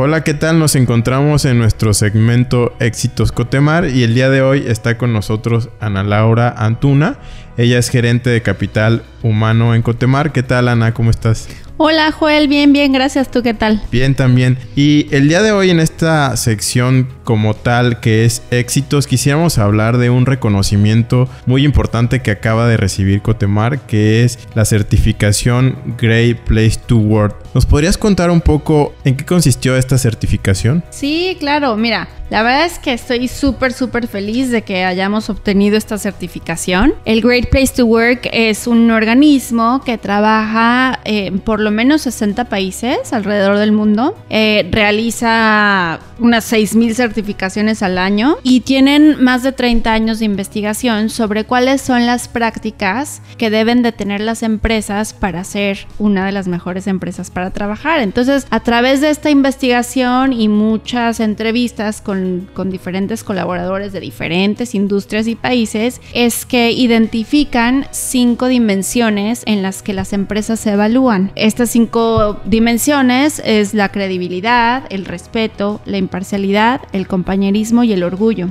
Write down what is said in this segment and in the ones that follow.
Hola, ¿qué tal? Nos encontramos en nuestro segmento Éxitos Cotemar y el día de hoy está con nosotros Ana Laura Antuna. Ella es gerente de capital humano en Cotemar. ¿Qué tal, Ana? ¿Cómo estás? Hola Joel, bien, bien, gracias. ¿Tú qué tal? Bien también. Y el día de hoy en esta sección como tal que es éxitos, quisiéramos hablar de un reconocimiento muy importante que acaba de recibir Cotemar, que es la certificación Great Place to Work. ¿Nos podrías contar un poco en qué consistió esta certificación? Sí, claro. Mira, la verdad es que estoy súper, súper feliz de que hayamos obtenido esta certificación. El Great Place to Work es un organismo que trabaja en eh, por lo menos 60 países alrededor del mundo. Eh, realiza unas 6.000 certificaciones al año y tienen más de 30 años de investigación sobre cuáles son las prácticas que deben de tener las empresas para ser una de las mejores empresas para trabajar. Entonces, a través de esta investigación y muchas entrevistas con con, diferentes colaboradores de diferentes industrias y países es que identifican cinco dimensiones en las que las empresas se evalúan. Estas cinco dimensiones es la credibilidad, el respeto, la imparcialidad, el compañerismo y el orgullo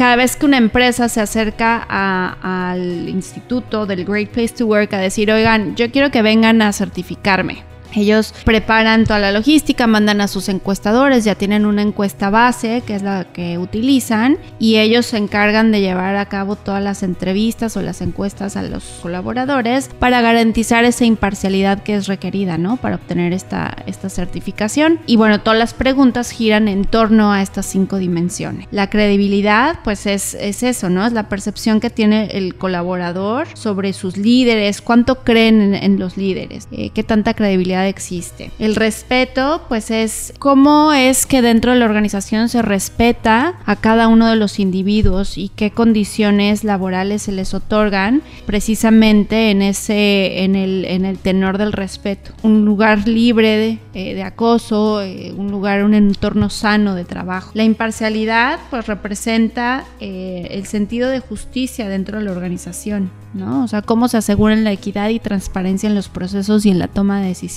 cada vez que una empresa se acerca al instituto del Great Place to Work a decir, oigan, yo quiero que vengan a certificarme. Ellos preparan toda la logística, mandan a sus encuestadores, ya tienen una encuesta base, que es la que utilizan, y ellos se encargan de llevar a cabo todas las entrevistas o las encuestas a los colaboradores para garantizar esa imparcialidad que es requerida, ¿no? Para obtener esta, esta certificación. Y bueno, todas las preguntas giran en torno a estas cinco dimensiones. La credibilidad, pues es, es eso, ¿no? Es la percepción que tiene el colaborador sobre sus líderes, cuánto creen en, los líderes, eh, qué tanta credibilidad existe. El respeto, pues es cómo es que dentro de la organización se respeta a cada uno de los individuos y qué condiciones laborales se les otorgan precisamente en ese, en el, en el tenor del respeto. Un lugar libre de, eh, acoso, eh, un lugar, un entorno sano de trabajo. La imparcialidad, pues representa eh, el sentido de justicia dentro de la organización, ¿no? O sea, cómo se aseguran la equidad y transparencia en los procesos y en la toma de decisiones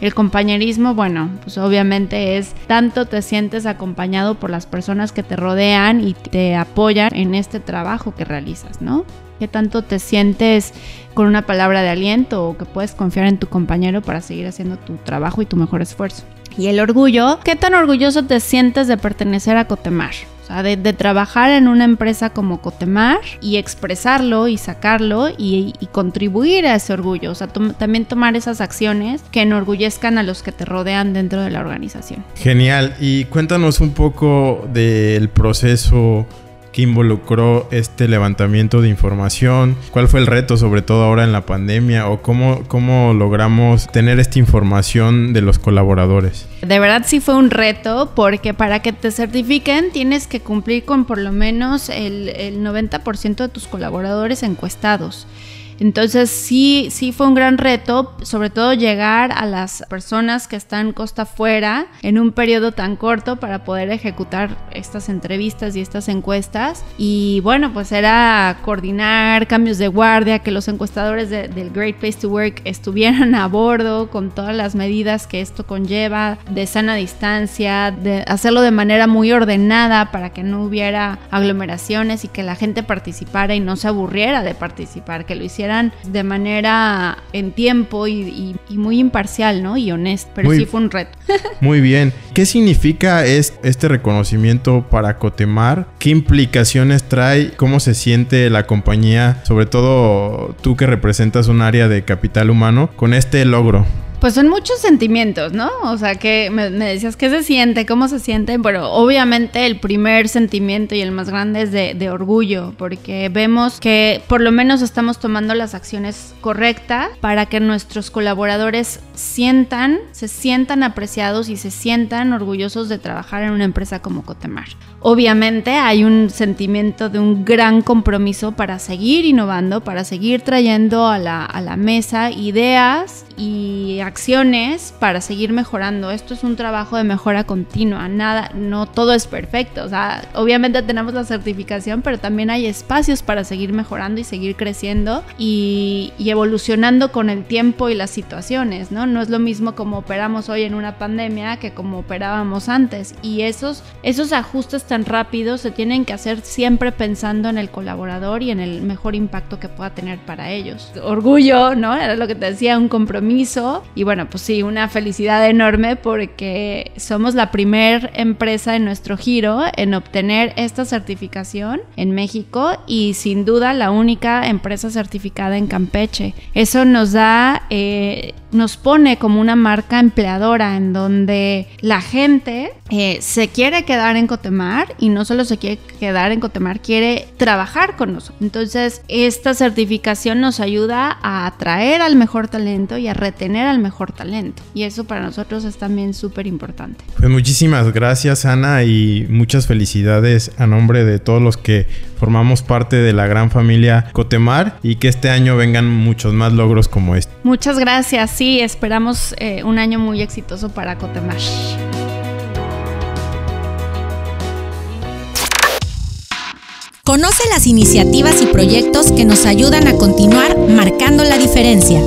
el compañerismo, bueno, pues obviamente es tanto te sientes acompañado por las personas que te rodean y te apoyan en este trabajo que realizas, ¿no? ¿Qué tanto te sientes con una palabra de aliento o que puedes confiar en tu compañero para seguir haciendo tu trabajo y tu mejor esfuerzo? Y el orgullo, ¿qué tan orgulloso te sientes de pertenecer a Cotemar? O sea, de, trabajar en una empresa como Cotemar y expresarlo y sacarlo y, contribuir a ese orgullo. O sea, también tomar esas acciones que enorgullezcan a los que te rodean dentro de la organización. Genial. Y cuéntanos un poco del proceso que involucró este levantamiento de información? ¿Cuál fue el reto, sobre todo ahora en la pandemia? ¿O cómo, cómo logramos tener esta información de los colaboradores? De verdad sí fue un reto porque para que te certifiquen tienes que cumplir con por lo menos el, el 90% de tus colaboradores encuestados. Entonces sí, sí fue un gran reto, sobre todo llegar a las personas que están costa afuera en un periodo tan corto para poder ejecutar estas entrevistas y estas encuestas. Y bueno, pues era coordinar cambios de guardia, que los encuestadores del Great Place to Work estuvieran a bordo con todas las medidas que esto conlleva, de sana distancia, de hacerlo de manera muy ordenada para que no hubiera aglomeraciones y que la gente participara y no se aburriera de participar, que lo hiciera de manera en tiempo y, muy imparcial, ¿no? Y honesto, pero sí fue un reto. muy bien. ¿Qué significa este reconocimiento para Cotemar? ¿Qué implicaciones trae? ¿Cómo se siente la compañía, sobre todo tú que representas un área de capital humano, con este logro? Pues son muchos sentimientos, ¿no? O sea, que me, decías, ¿qué se siente? ¿Cómo se siente? Pero obviamente el primer sentimiento y el más grande es de, de orgullo, porque vemos que por lo menos estamos tomando las acciones correctas para que nuestros colaboradores sientan, se sientan apreciados y se sientan orgullosos de trabajar en una empresa como Cotemar. Obviamente hay un sentimiento de un gran compromiso para seguir innovando, para seguir trayendo a la, a la mesa ideas y acciones para seguir mejorando. Esto es un trabajo de mejora continua. Nada, no todo es perfecto. O sea, obviamente tenemos la certificación, pero también hay espacios para seguir mejorando y seguir creciendo y, y evolucionando con el tiempo y las situaciones, ¿no? No es lo mismo como operamos hoy en una pandemia que como operábamos antes. Y esos, esos ajustes tan rápidos se tienen que hacer siempre pensando en el colaborador y en el mejor impacto que pueda tener para ellos. Orgullo, ¿no? Era lo que te decía, un compromiso. Y bueno, pues sí, una felicidad enorme porque somos la primer empresa en nuestro giro en obtener esta certificación en México y sin duda la única empresa certificada en Campeche. Eso nos da, eh, nos pone como una marca empleadora en donde la gente eh, se quiere quedar en Cotemar y no solo se quiere quedar en Cotemar, quiere trabajar con nosotros. Entonces, esta certificación nos ayuda a atraer al mejor talento y a retener al mejor talento. Y eso para nosotros es también súper importante. Pues muchísimas gracias, Ana, y muchas felicidades a nombre de todos los que formamos parte de la gran familia Cotemar y que este año vengan muchos más logros como este. Muchas gracias, sí, esperamos eh, un año muy exitoso para Cotemar. Conoce las iniciativas y proyectos que nos ayudan a continuar marcando la diferencia.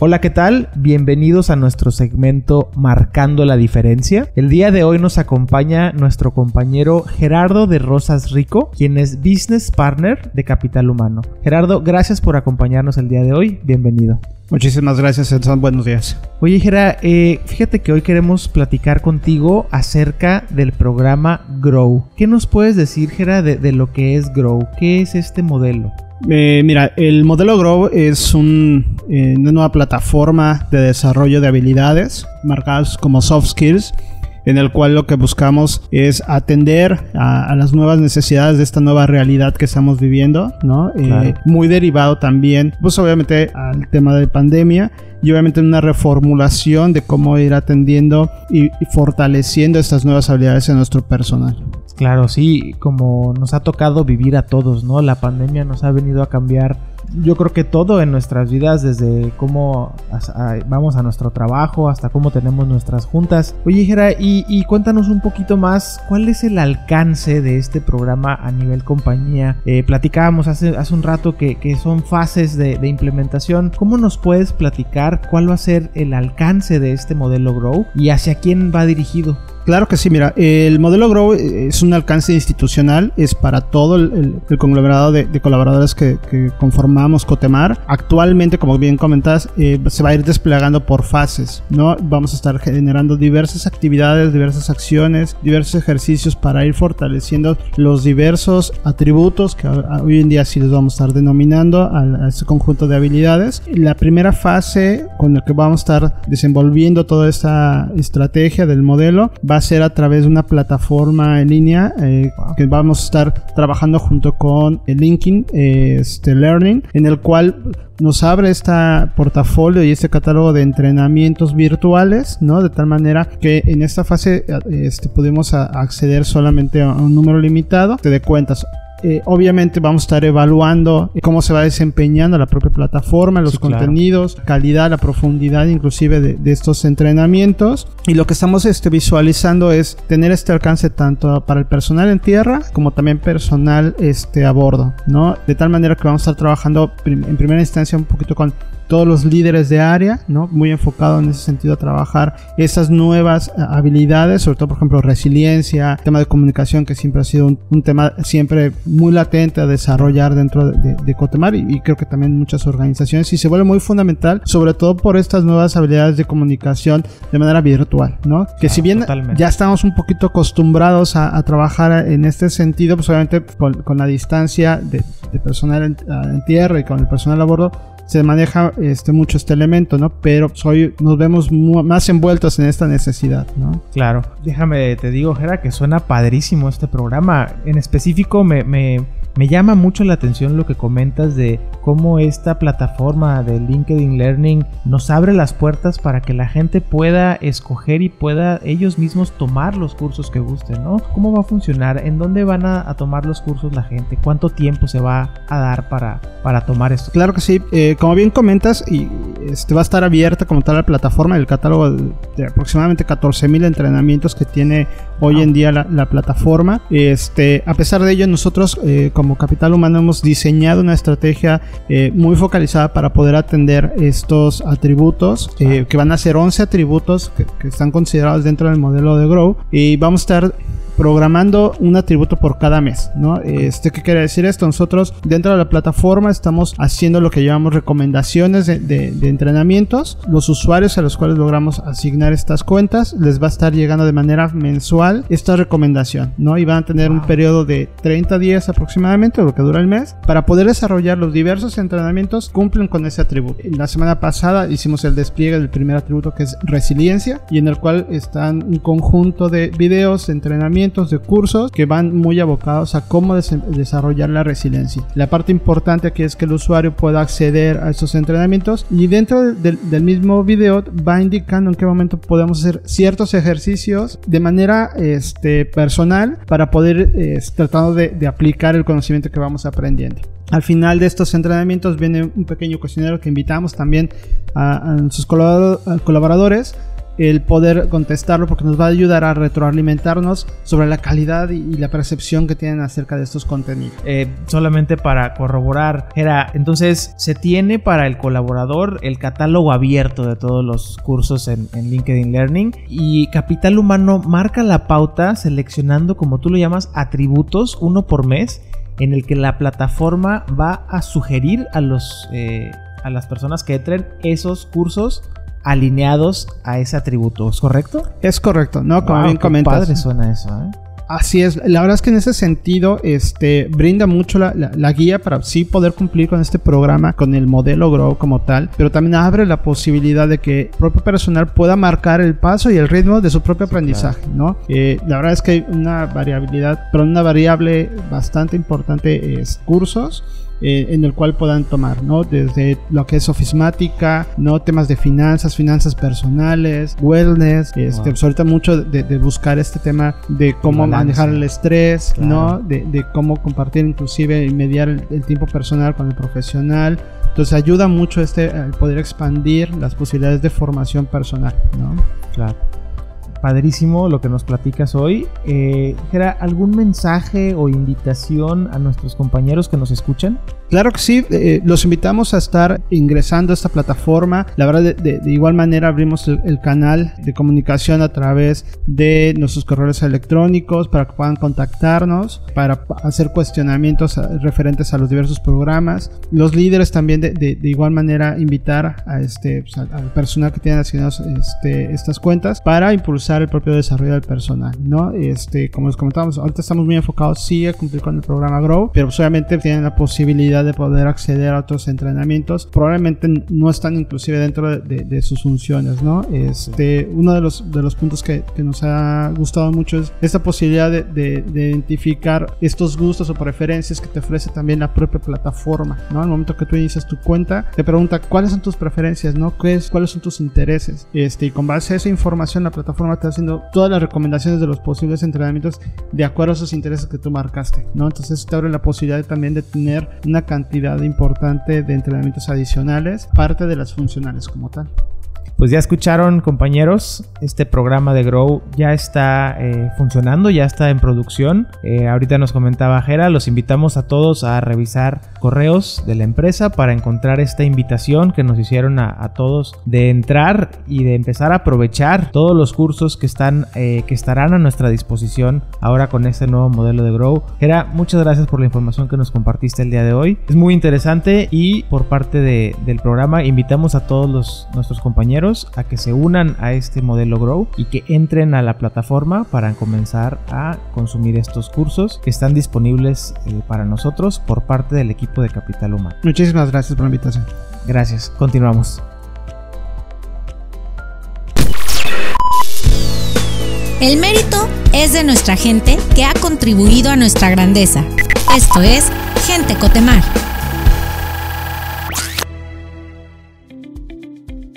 Hola, ¿qué tal? Bienvenidos a nuestro segmento Marcando la Diferencia. El día de hoy nos acompaña nuestro compañero Gerardo de Rosas Rico, quien es Business Partner de Capital Humano. Gerardo, gracias por acompañarnos el día de hoy. Bienvenido. Muchísimas gracias, Edson. Buenos días. Oye, Gerardo, eh, fíjate que hoy queremos platicar contigo acerca del programa Grow. ¿Qué nos puedes decir, de, de lo que es Grow? ¿Qué es este modelo? Eh, mira, el modelo Grow es un, eh, una nueva plataforma de desarrollo de habilidades marcadas como soft skills en el cual lo que buscamos es atender a, las nuevas necesidades de esta nueva realidad que estamos viviendo, ¿no? Eh, muy derivado también, pues obviamente al tema de pandemia y obviamente una reformulación de cómo ir atendiendo y fortaleciendo estas nuevas habilidades en nuestro personal. Claro, sí, como nos ha tocado vivir a todos, ¿no? La pandemia nos ha venido a cambiar, yo creo que todo en nuestras vidas, desde cómo vamos a nuestro trabajo hasta cómo tenemos nuestras juntas. Oye, Jera, y, cuéntanos un poquito más, ¿cuál es el alcance de este programa a nivel compañía? Eh, platicábamos hace, hace un rato que, son fases de, de implementación. ¿Cómo nos puedes platicar cuál va a ser el alcance de este modelo Grow y hacia quién va dirigido? Claro que sí, mira, el modelo Grow es un alcance institucional, es para todo el, conglomerado de, colaboradores que, conformamos Cotemar. Actualmente, como bien comentas, eh, se va a ir desplegando por fases, ¿no? Vamos a estar generando diversas actividades, diversas acciones, diversos ejercicios para ir fortaleciendo los diversos atributos que hoy en día sí les vamos a estar denominando a, a este conjunto de habilidades. La primera fase con la que vamos a estar desenvolviendo toda esta estrategia del modelo va a ser a través de una plataforma en línea eh, que vamos a estar trabajando junto con el LinkedIn este, Learning, en el cual nos abre este portafolio y este catálogo de entrenamientos virtuales, ¿no? De tal manera que en esta fase este, podemos acceder solamente a un número limitado de cuentas. Eh, obviamente vamos a estar evaluando cómo se va desempeñando la propia plataforma, los contenidos, calidad, la profundidad inclusive de, estos entrenamientos. Y lo que estamos este, visualizando es tener este alcance tanto para el personal en tierra como también personal este, a bordo, ¿no? De tal manera que vamos a estar trabajando en primera instancia un poquito con todos los líderes de área, ¿no? Muy enfocado en ese sentido a trabajar esas nuevas eh, habilidades, sobre todo, por ejemplo, resiliencia, tema de comunicación, que siempre ha sido un, tema siempre muy latente a desarrollar dentro de, de, Cotemar y, creo que también muchas organizaciones y se vuelve muy fundamental, sobre todo por estas nuevas habilidades de comunicación de manera virtual, ¿no? Que si bien ya estamos un poquito acostumbrados a, trabajar en este sentido, pues obviamente con, la distancia de, personal en, tierra y con el personal a bordo, se maneja este, mucho este elemento, ¿no? Pero soy, nos vemos más envueltos en esta necesidad, ¿no? Claro. Déjame, te digo, Jera, que suena padrísimo este programa. En específico, me, me, me llama mucho la atención lo que comentas de cómo esta plataforma de LinkedIn Learning nos abre las puertas para que la gente pueda escoger y pueda ellos mismos tomar los cursos que gusten, ¿no? ¿Cómo va a funcionar? ¿En dónde van a, tomar los cursos la gente? ¿Cuánto tiempo se va a dar para, para tomar esto? Claro que sí. Eh, como bien comentas, y este, va a estar abierta como tal la plataforma, el catálogo de aproximadamente 14.000 entrenamientos que tiene hoy en día la, plataforma. Este, a pesar de ello, nosotros eh, como Capital Humano hemos diseñado una estrategia eh, muy focalizada para poder atender estos atributos, eh, que van a ser 11 atributos que, que, están considerados dentro del modelo de Grow. Y vamos a estar programando un atributo por cada mes, ¿no? Este, ¿qué quiere decir esto? Nosotros dentro de la plataforma estamos haciendo lo que llamamos recomendaciones de, entrenamientos. Los usuarios a los cuales logramos asignar estas cuentas les va a estar llegando de manera mensual esta recomendación, ¿no? Y van a tener un periodo de 30 días aproximadamente, lo que dura el mes, para poder desarrollar los diversos entrenamientos cumplen con ese atributo. La semana pasada hicimos el despliegue del primer atributo que es resiliencia y en el cual están un conjunto de videos, de de cursos que van muy abocados a cómo desarrollar la resiliencia. La parte importante aquí es que el usuario pueda acceder a estos entrenamientos y dentro del, mismo video va indicando en qué momento podemos hacer ciertos ejercicios de manera este, personal para poder eh, tratar de, de aplicar el conocimiento que vamos aprendiendo. Al final de estos entrenamientos viene un pequeño cuestionario que invitamos también a, a sus colaboradores el poder contestarlo porque nos va a ayudar a retroalimentarnos sobre la calidad y, la percepción que tienen acerca de estos contenidos. Eh, solamente para corroborar, era entonces se tiene para el colaborador el catálogo abierto de todos los cursos en, LinkedIn Learning y Capital Humano marca la pauta seleccionando, como tú lo llamas, atributos uno por mes en el que la plataforma va a sugerir a los eh, a las personas que entren esos cursos alineados a ese atributo, ¿es correcto? Es correcto, ¿no? Como bien comentas. padre suena eso, ¿eh? Así es, la verdad es que en ese sentido este, brinda mucho la, guía para sí poder cumplir con este programa, con el modelo Grow como tal, pero también abre la posibilidad de que el propio personal pueda marcar el paso y el ritmo de su propio aprendizaje, ¿no? Eh, la verdad es que hay una variabilidad, pero una variable bastante importante es cursos eh, en el cual puedan tomar, ¿no? Desde lo que es ofismática, ¿no? Temas de finanzas, finanzas personales, wellness, este, pues ahorita mucho de, buscar este tema de cómo manejar el estrés, ¿no? De, cómo compartir inclusive y mediar el, tiempo personal con el profesional. Entonces ayuda mucho este el poder expandir las posibilidades de formación personal, ¿no? Claro padrísimo lo que nos platicas hoy. Eh, ¿algún mensaje o invitación a nuestros compañeros que nos escuchan? Claro que sí, eh, los invitamos a estar ingresando a esta plataforma. La verdad, de, igual manera abrimos el, canal de comunicación a través de nuestros correos electrónicos para que puedan contactarnos, para hacer cuestionamientos referentes a los diversos programas. Los líderes también de, igual manera invitar a este, pues, al personal que tiene asignados este, estas cuentas para impulsar el propio desarrollo del personal, ¿no? Este, como les comentábamos, ahorita estamos muy enfocados sí a cumplir con el programa Grow, pero pues, obviamente tienen la posibilidad de poder acceder a otros entrenamientos, probablemente no están inclusive dentro de, sus funciones, ¿no? Este, uno de los, de los puntos que, que nos ha gustado mucho es esta posibilidad de, identificar estos gustos o preferencias que te ofrece también la propia plataforma, ¿no? Al momento que tú inicias tu cuenta, te pregunta cuáles son tus preferencias, ¿no? ¿Qué es, ¿Cuáles son tus intereses? Este, y con base a esa información, la plataforma está haciendo todas las recomendaciones de los posibles entrenamientos de acuerdo a esos intereses que tú marcaste, ¿no? Entonces te abre la posibilidad también de tener una cantidad importante de entrenamientos adicionales, parte de las funcionales como tal. Pues ya escucharon compañeros, este programa de Grow ya está eh, funcionando, ya está en producción. Eh, ahorita nos comentaba Jera, los invitamos a todos a revisar correos de la empresa para encontrar esta invitación que nos hicieron a, todos de entrar y de empezar a aprovechar todos los cursos que están eh, que estarán a nuestra disposición ahora con este nuevo modelo de Grow. Jera, muchas gracias por la información que nos compartiste el día de hoy. Es muy interesante y por parte del programa invitamos a todos los, nuestros compañeros a que se unan a este modelo Grow y que entren a la plataforma para comenzar a consumir estos cursos que están disponibles eh, para nosotros por parte del equipo de Capital Humano. Muchísimas gracias por la invitación. Gracias. Continuamos. El mérito es de nuestra gente que ha contribuido a nuestra grandeza. Esto es Gente Cotemar.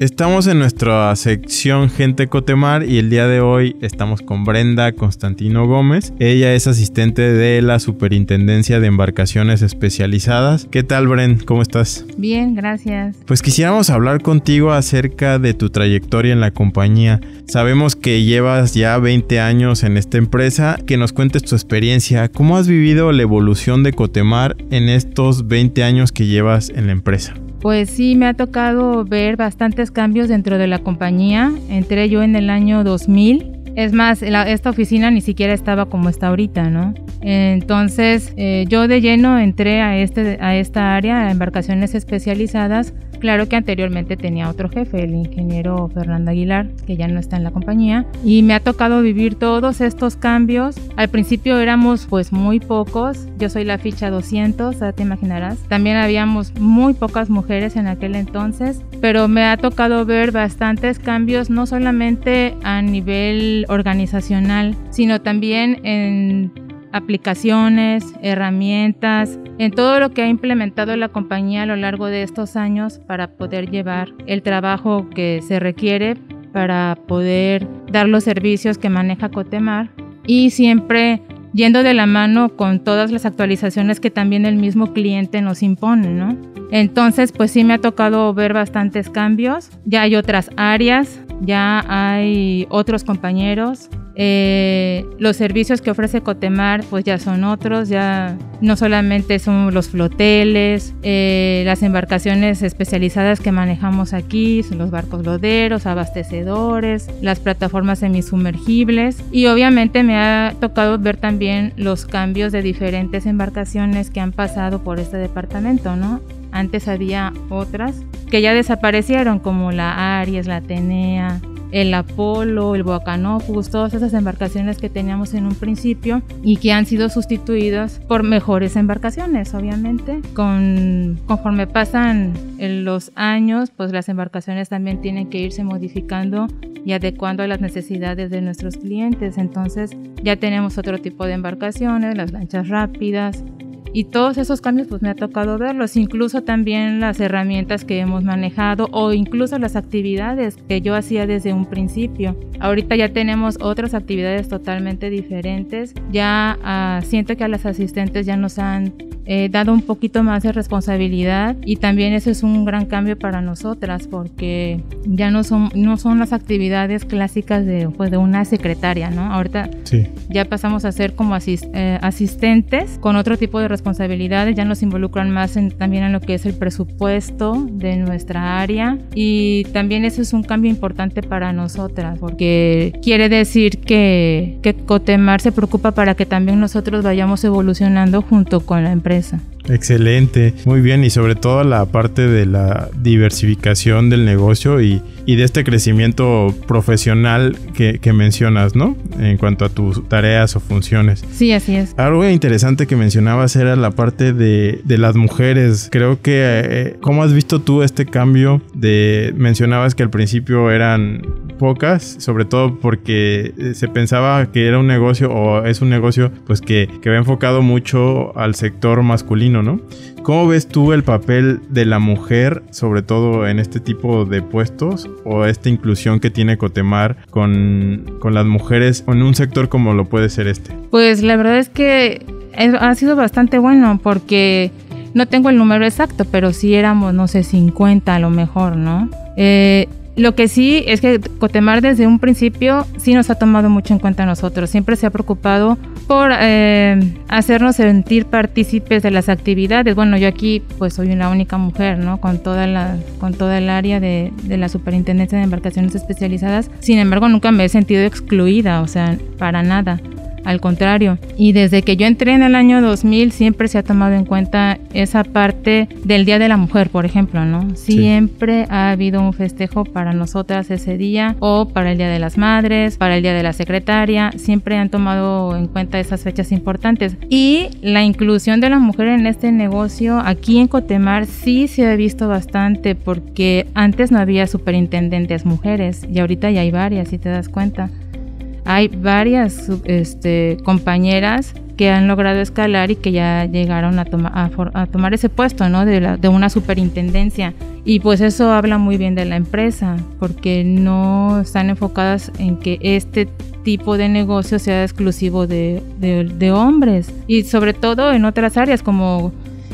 Estamos en nuestra sección Gente Cotemar y el día de hoy estamos con Brenda Constantino Gómez. Ella es asistente de la Superintendencia de Embarcaciones Especializadas. ¿Qué tal, Brenda? ¿Cómo estás? Bien, gracias. Pues quisiéramos hablar contigo acerca de tu trayectoria en la compañía. Sabemos que llevas ya 20 años en esta empresa. Que nos cuentes tu experiencia. ¿Cómo has vivido la evolución de Cotemar en estos 20 años que llevas en la empresa? Pues sí, me ha tocado ver bastantes cambios dentro de la compañía. Entré yo en el año 2000. Es más, esta oficina ni siquiera estaba como está ahorita, ¿no? Entonces, eh, yo de lleno entré a, este, a esta área, a embarcaciones especializadas, Claro que anteriormente tenía otro jefe, el ingeniero Fernando Aguilar, que ya no está en la compañía, y me ha tocado vivir todos estos cambios. Al principio éramos pues muy pocos, yo soy la ficha 200, ya te imaginarás. También habíamos muy pocas mujeres en aquel entonces, pero me ha tocado ver bastantes cambios, no solamente a nivel organizacional, sino también en aplicaciones, herramientas, en todo lo que ha implementado la compañía a lo largo de estos años para poder llevar el trabajo que se requiere para poder dar los servicios que maneja Cotemar y siempre yendo de la mano con todas las actualizaciones que también el mismo cliente nos impone, ¿no? Entonces, pues sí me ha tocado ver bastantes cambios. Ya hay otras áreas, ya hay otros compañeros eh, los servicios que ofrece Cotemar pues ya son otros, ya no solamente son los floteles, eh, las embarcaciones especializadas que manejamos aquí, son los barcos loderos, abastecedores, las plataformas semisumergibles y obviamente me ha tocado ver también los cambios de diferentes embarcaciones que han pasado por este departamento, ¿no? Antes había otras que ya desaparecieron como la Aries, la Atenea, el Apolo, el Boacanopus, todas esas embarcaciones que teníamos en un principio y que han sido sustituidas por mejores embarcaciones, obviamente. Con, conforme pasan los años, pues las embarcaciones también tienen que irse modificando y adecuando a las necesidades de nuestros clientes. Entonces ya tenemos otro tipo de embarcaciones, las lanchas rápidas, y todos esos cambios pues me ha tocado verlos, incluso también las herramientas que hemos manejado o incluso las actividades que yo hacía desde un principio. Ahorita ya tenemos otras actividades totalmente diferentes, ya uh, siento que a las asistentes ya nos han eh, dado un poquito más de responsabilidad y también eso es un gran cambio para nosotras porque ya no son, no son las actividades clásicas de, pues, de una secretaria, ¿no? Ahorita sí. ya pasamos a ser como eh, asistentes con otro tipo de responsabilidad responsabilidades, ya nos involucran más en, también en lo que es el presupuesto de nuestra área y también eso es un cambio importante para nosotras porque quiere decir que, que Cotemar se preocupa para que también nosotros vayamos evolucionando junto con la empresa. Excelente, muy bien y sobre todo la parte de la diversificación del negocio y, y de este crecimiento profesional que, que, mencionas, ¿no? En cuanto a tus tareas o funciones. Sí, así es. Algo interesante que mencionabas era la parte de, de las mujeres. Creo que, eh, ¿cómo has visto tú este cambio de, mencionabas que al principio eran pocas, sobre todo porque eh, se pensaba que era un negocio o es un negocio pues que, que va enfocado mucho al sector masculino, ¿Cómo ves tú el papel de la mujer, sobre todo en este tipo de puestos, o esta inclusión que tiene Cotemar con, con las mujeres en un sector como lo puede ser este? Pues la verdad es que ha sido bastante bueno porque no tengo el número exacto, pero sí éramos, no sé, 50 a lo mejor, ¿no? Eh, lo que sí es que Cotemar desde un principio sí nos ha tomado mucho en cuenta a nosotros. Siempre se ha preocupado por eh, hacernos sentir partícipes de las actividades. Bueno, yo aquí pues soy la única mujer, ¿no? Con toda la, con toda el área de, de la superintendencia de embarcaciones especializadas. Sin embargo, nunca me he sentido excluida, o sea, para nada al contrario. Y desde que yo entré en el año 2000 siempre se ha tomado en cuenta esa parte del Día de la Mujer, por ejemplo, ¿no? Siempre ha habido un festejo para nosotras ese día o para el Día de las Madres, para el Día de la Secretaria, siempre han tomado en cuenta esas fechas importantes. Y la inclusión de la mujer en este negocio aquí en Cotemar sí se ha visto bastante porque antes no había superintendentes mujeres y ahorita ya hay varias, si te das cuenta hay varias este, compañeras que han logrado escalar y que ya llegaron a, a, tomar ese puesto ¿no? de, de, una superintendencia. Y pues eso habla muy bien de la empresa, porque no están enfocadas en que este tipo de negocio sea exclusivo de, de hombres. Y sobre todo en otras áreas como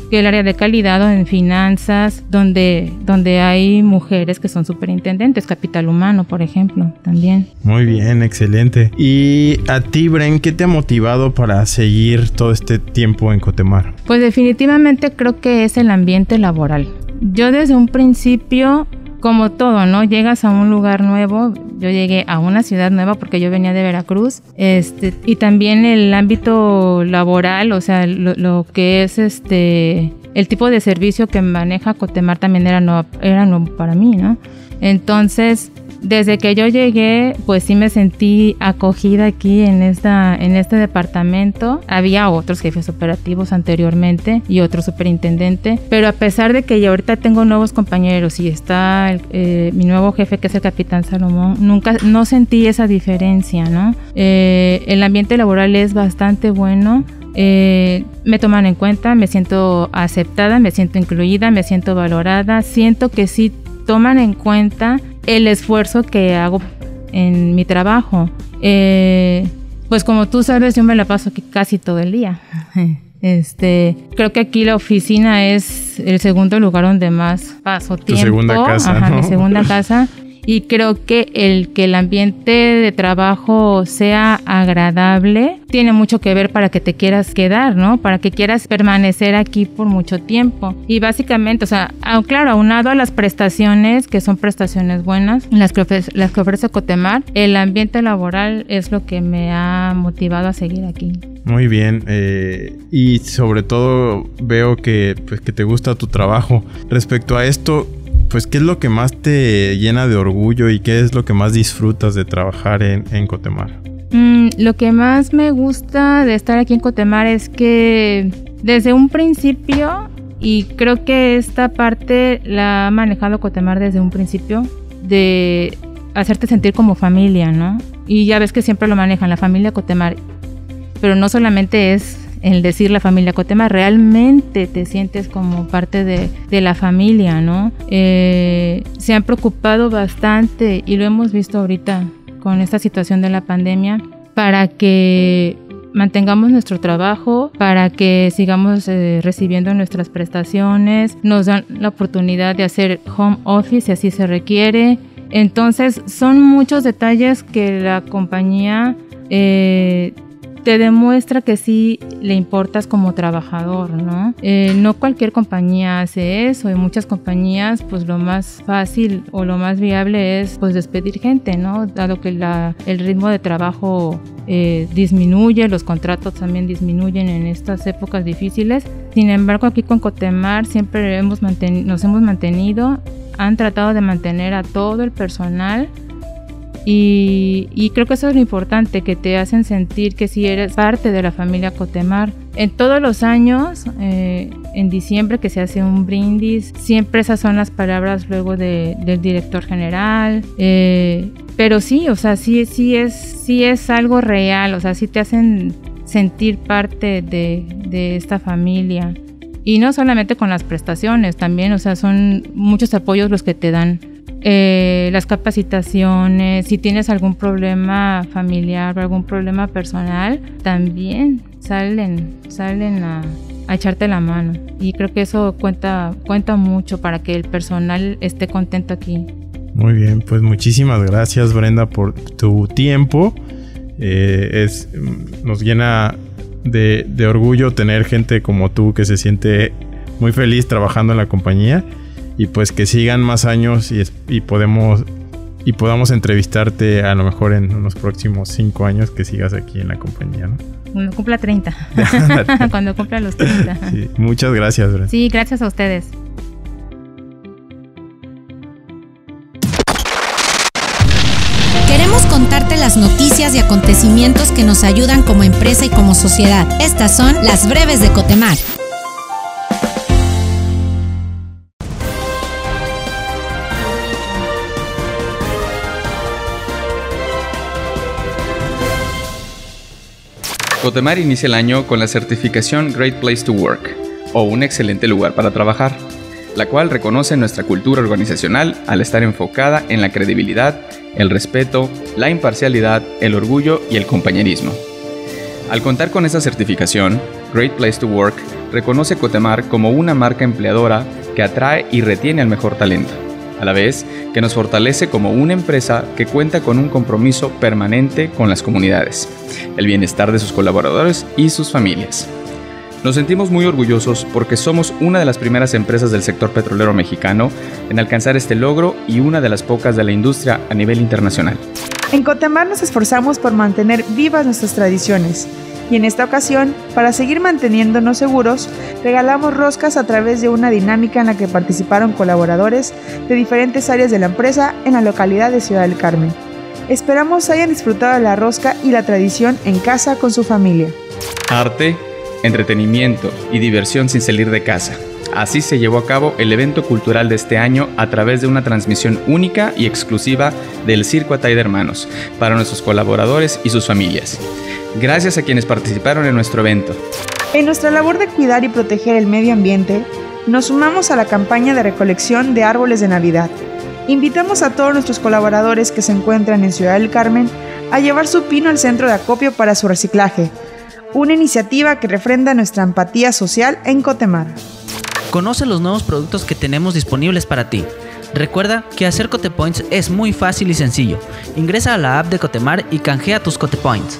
que el área de calidad o en finanzas, donde, donde hay mujeres que son superintendentes, capital humano, por ejemplo, también. Muy bien, excelente. Y a ti, Bren, ¿qué te ha motivado para seguir todo este tiempo en Cotemar? Pues definitivamente creo que es el ambiente laboral. Yo desde un principio como todo, ¿no? Llegas a un lugar nuevo, yo llegué a una ciudad nueva porque yo venía de Veracruz, este, y también el ámbito laboral, o sea, lo, que es este, el tipo de servicio que maneja Cotemar también era nuevo, era nuevo para mí, ¿no? Entonces, desde que yo llegué, pues sí me sentí acogida aquí en, esta, en este departamento. Había otros jefes operativos anteriormente y otro superintendente, pero a pesar de que ya ahorita tengo nuevos compañeros y está eh, mi nuevo jefe que es el capitán Salomón, nunca, no sentí esa diferencia, ¿no? Eh, el ambiente laboral es bastante bueno. Eh, me toman en cuenta, me siento aceptada, me siento incluida, me siento valorada, siento que sí toman en cuenta el esfuerzo que hago en mi trabajo. Eh, pues como tú sabes, yo me la paso aquí casi todo el día. Este, creo que aquí la oficina es el segundo lugar donde más paso tiempo. Tu segunda casa, Ajá, mi segunda casa y creo que el que el ambiente de trabajo sea agradable tiene mucho que ver para que te quieras quedar, ¿no? Para que quieras permanecer aquí por mucho tiempo. Y básicamente, o sea, claro, aunado a las prestaciones, que son prestaciones buenas, las que ofrece, las que ofrece Cotemar, el ambiente laboral es lo que me ha motivado a seguir aquí. Muy bien, eh, y sobre todo veo que, pues, que te gusta tu trabajo. Respecto a esto, pues, ¿qué es lo que más te llena de orgullo y qué es lo que más disfrutas de trabajar en, Cotemar? Mm, lo que más me gusta de estar aquí en Cotemar es que desde un principio, y creo que esta parte la ha manejado Cotemar desde un principio, de hacerte sentir como familia, ¿no? Y ya ves que siempre lo manejan, la familia Cotemar. Pero no solamente es el decir la familia Cotema, realmente te sientes como parte de, la familia, ¿no? Eh, se han preocupado bastante y lo hemos visto ahorita con esta situación de la pandemia para que mantengamos nuestro trabajo, para que sigamos eh, recibiendo nuestras prestaciones, nos dan la oportunidad de hacer home office si así se requiere. Entonces son muchos detalles que la compañía eh, te demuestra que sí le importas como trabajador, ¿no? Eh, no cualquier compañía hace eso y muchas compañías pues lo más fácil o lo más viable es pues despedir gente, ¿no? Dado que la, el ritmo de trabajo eh, disminuye, los contratos también disminuyen en estas épocas difíciles. Sin embargo, aquí con Cotemar siempre hemos nos hemos mantenido, han tratado de mantener a todo el personal y, creo que eso es lo importante, que te hacen sentir que si eres parte de la familia Cotemar. En todos los años, eh, en diciembre que se hace un brindis, siempre esas son las palabras luego del director general. Eh, pero sí, o sea, sí, sí, es, sí es algo real, o sea, sí te hacen sentir parte de, de esta familia. Y no solamente con las prestaciones, también, o sea, son muchos apoyos los que te dan eh, las capacitaciones, si tienes algún problema familiar o algún problema personal, también salen, salen a, echarte la mano. Y creo que eso cuenta, cuenta mucho para que el personal esté contento aquí. Muy bien, pues muchísimas gracias Brenda por tu tiempo. Eh, es, nos llena de, de, orgullo tener gente como tú que se siente muy feliz trabajando en la compañía y pues que sigan más años y, y podemos y podamos entrevistarte a lo mejor en unos próximos cinco años que sigas aquí en la compañía, ¿no? Cuando cumpla 30. Cuando cumpla los 30. Sí, muchas gracias, Brenda. Sí, gracias a ustedes. Queremos contarte las noticias y acontecimientos que nos ayudan como empresa y como sociedad. Estas son las breves de Cotemar. Cotemar inicia el año con la certificación Great Place to Work, o un excelente lugar para trabajar, la cual reconoce nuestra cultura organizacional al estar enfocada en la credibilidad, el respeto, la imparcialidad, el orgullo y el compañerismo. Al contar con esta certificación, Great Place to Work reconoce Cotemar como una marca empleadora que atrae y retiene al mejor talento, a la vez que nos fortalece como una empresa que cuenta con un compromiso permanente con las comunidades, el bienestar de sus colaboradores y sus familias. Nos sentimos muy orgullosos porque somos una de las primeras empresas del sector petrolero mexicano en alcanzar este logro y una de las pocas de la industria a nivel internacional. En Cotemar nos esforzamos por mantener vivas nuestras tradiciones y en esta ocasión, para seguir manteniéndonos seguros, regalamos roscas a través de una dinámica en la que participaron colaboradores de diferentes áreas de la empresa en la localidad de Ciudad del Carmen. Esperamos hayan disfrutado de la rosca y la tradición en casa con su familia. Arte, entretenimiento y diversión sin salir de casa. Así se llevó a cabo el evento cultural de este año a través de una transmisión única y exclusiva del Circo Atay de Hermanos para nuestros colaboradores y sus familias. Gracias a quienes participaron en nuestro evento. En nuestra labor de cuidar y proteger el medio ambiente, nos sumamos a la campaña de recolección de árboles de Navidad. Invitamos a todos nuestros colaboradores que se encuentran en Ciudad del Carmen a llevar su pino al centro de acopio para su reciclaje, una iniciativa que refrenda nuestra empatía social en Cotemar. Conoce los nuevos productos que tenemos disponibles para ti. Recuerda que hacer Cotepoints es muy fácil y sencillo. Ingresa a la app de Cotemar y canjea tus Cotepoints.